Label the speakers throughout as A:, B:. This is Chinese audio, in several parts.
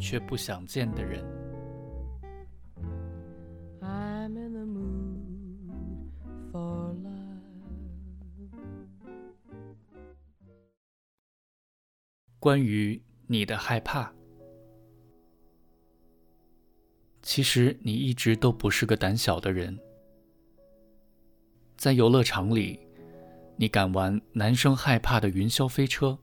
A: 却不想见的人。关于你的害怕，其实你一直都不是个胆小的人。在游乐场里，你敢玩男生害怕的云霄飞车。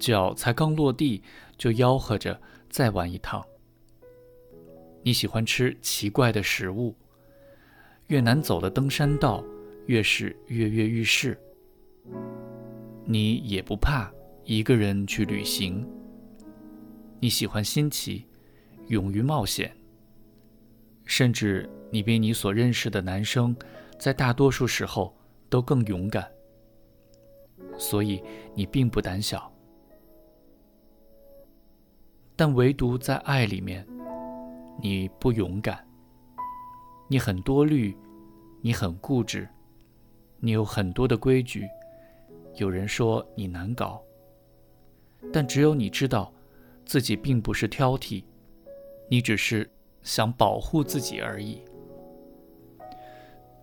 A: 脚才刚落地，就吆喝着再玩一趟。你喜欢吃奇怪的食物，越难走的登山道越是跃跃欲试。你也不怕一个人去旅行。你喜欢新奇，勇于冒险。甚至你比你所认识的男生，在大多数时候都更勇敢。所以你并不胆小。但唯独在爱里面，你不勇敢，你很多虑，你很固执，你有很多的规矩。有人说你难搞，但只有你知道，自己并不是挑剔，你只是想保护自己而已。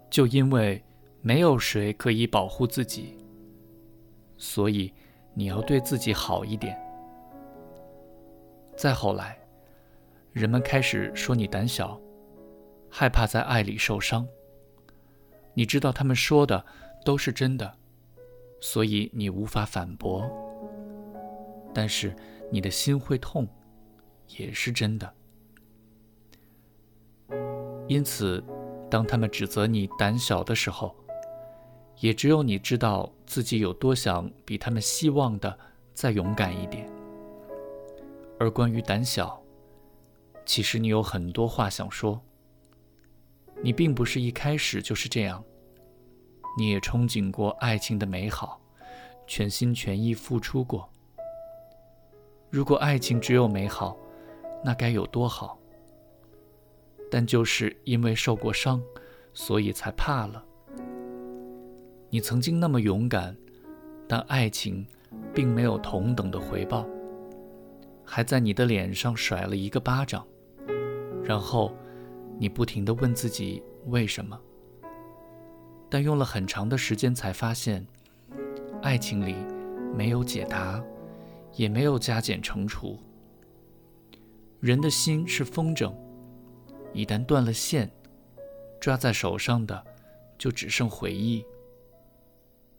A: 就因为没有谁可以保护自己，所以你要对自己好一点。再后来，人们开始说你胆小，害怕在爱里受伤。你知道他们说的都是真的，所以你无法反驳。但是你的心会痛，也是真的。因此，当他们指责你胆小的时候，也只有你知道自己有多想比他们希望的再勇敢一点。而关于胆小，其实你有很多话想说。你并不是一开始就是这样，你也憧憬过爱情的美好，全心全意付出过。如果爱情只有美好，那该有多好！但就是因为受过伤，所以才怕了。你曾经那么勇敢，但爱情并没有同等的回报。还在你的脸上甩了一个巴掌，然后你不停地问自己为什么，但用了很长的时间才发现，爱情里没有解答，也没有加减乘除。人的心是风筝，一旦断了线，抓在手上的就只剩回忆，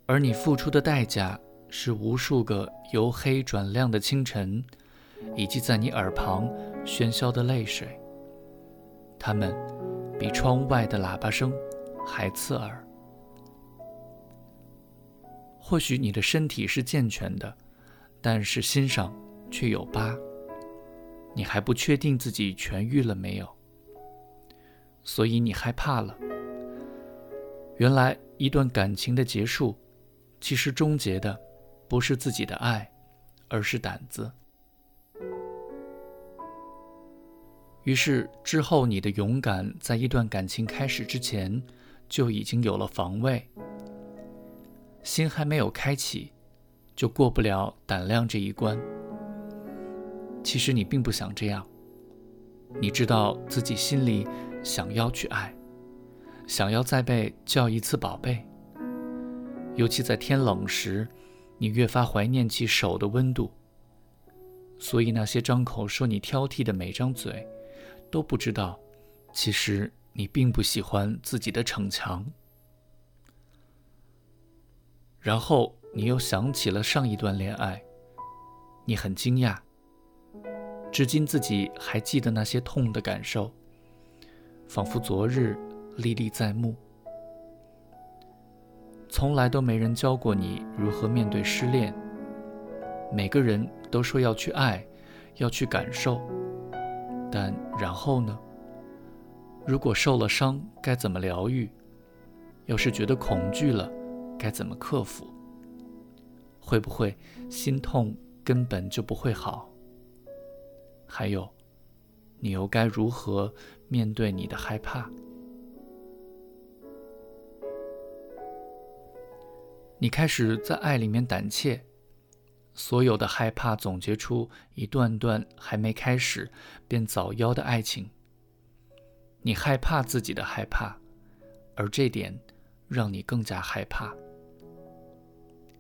A: 而你付出的代价是无数个由黑转亮的清晨。以及在你耳旁喧嚣的泪水，它们比窗外的喇叭声还刺耳。或许你的身体是健全的，但是心上却有疤。你还不确定自己痊愈了没有，所以你害怕了。原来一段感情的结束，其实终结的不是自己的爱，而是胆子。于是之后，你的勇敢在一段感情开始之前就已经有了防卫，心还没有开启，就过不了胆量这一关。其实你并不想这样，你知道自己心里想要去爱，想要再被叫一次宝贝。尤其在天冷时，你越发怀念起手的温度。所以那些张口说你挑剔的每张嘴。都不知道，其实你并不喜欢自己的逞强。然后你又想起了上一段恋爱，你很惊讶，至今自己还记得那些痛的感受，仿佛昨日历历在目。从来都没人教过你如何面对失恋，每个人都说要去爱，要去感受。但然后呢？如果受了伤，该怎么疗愈？要是觉得恐惧了，该怎么克服？会不会心痛根本就不会好？还有，你又该如何面对你的害怕？你开始在爱里面胆怯，所有的害怕总结出一段段还没开始便早夭的爱情。你害怕自己的害怕，而这点让你更加害怕。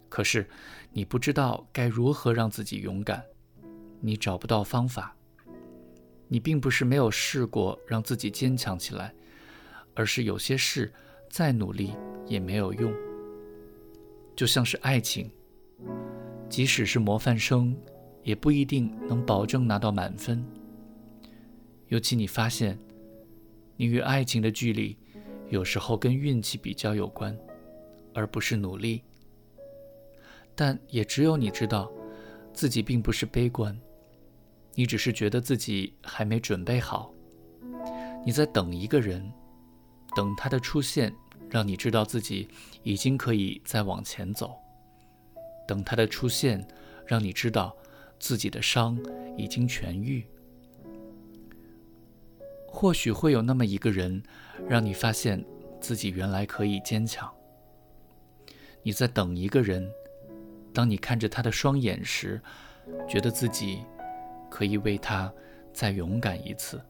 A: 可是你不知道该如何让自己勇敢，你找不到方法。你并不是没有试过让自己坚强起来，而是有些事再努力也没有用。就像是爱情，即使是模范生，也不一定能保证拿到满分。尤其你发现，你与爱情的距离，有时候跟运气比较有关，而不是努力。但也只有你知道，自己并不是悲观，你只是觉得自己还没准备好。你在等一个人，等他的出现。让你知道自己已经可以再往前走。等他的出现，让你知道自己的伤已经痊愈。或许会有那么一个人，让你发现自己原来可以坚强。你在等一个人，当你看着他的双眼时，觉得自己可以为他再勇敢一次。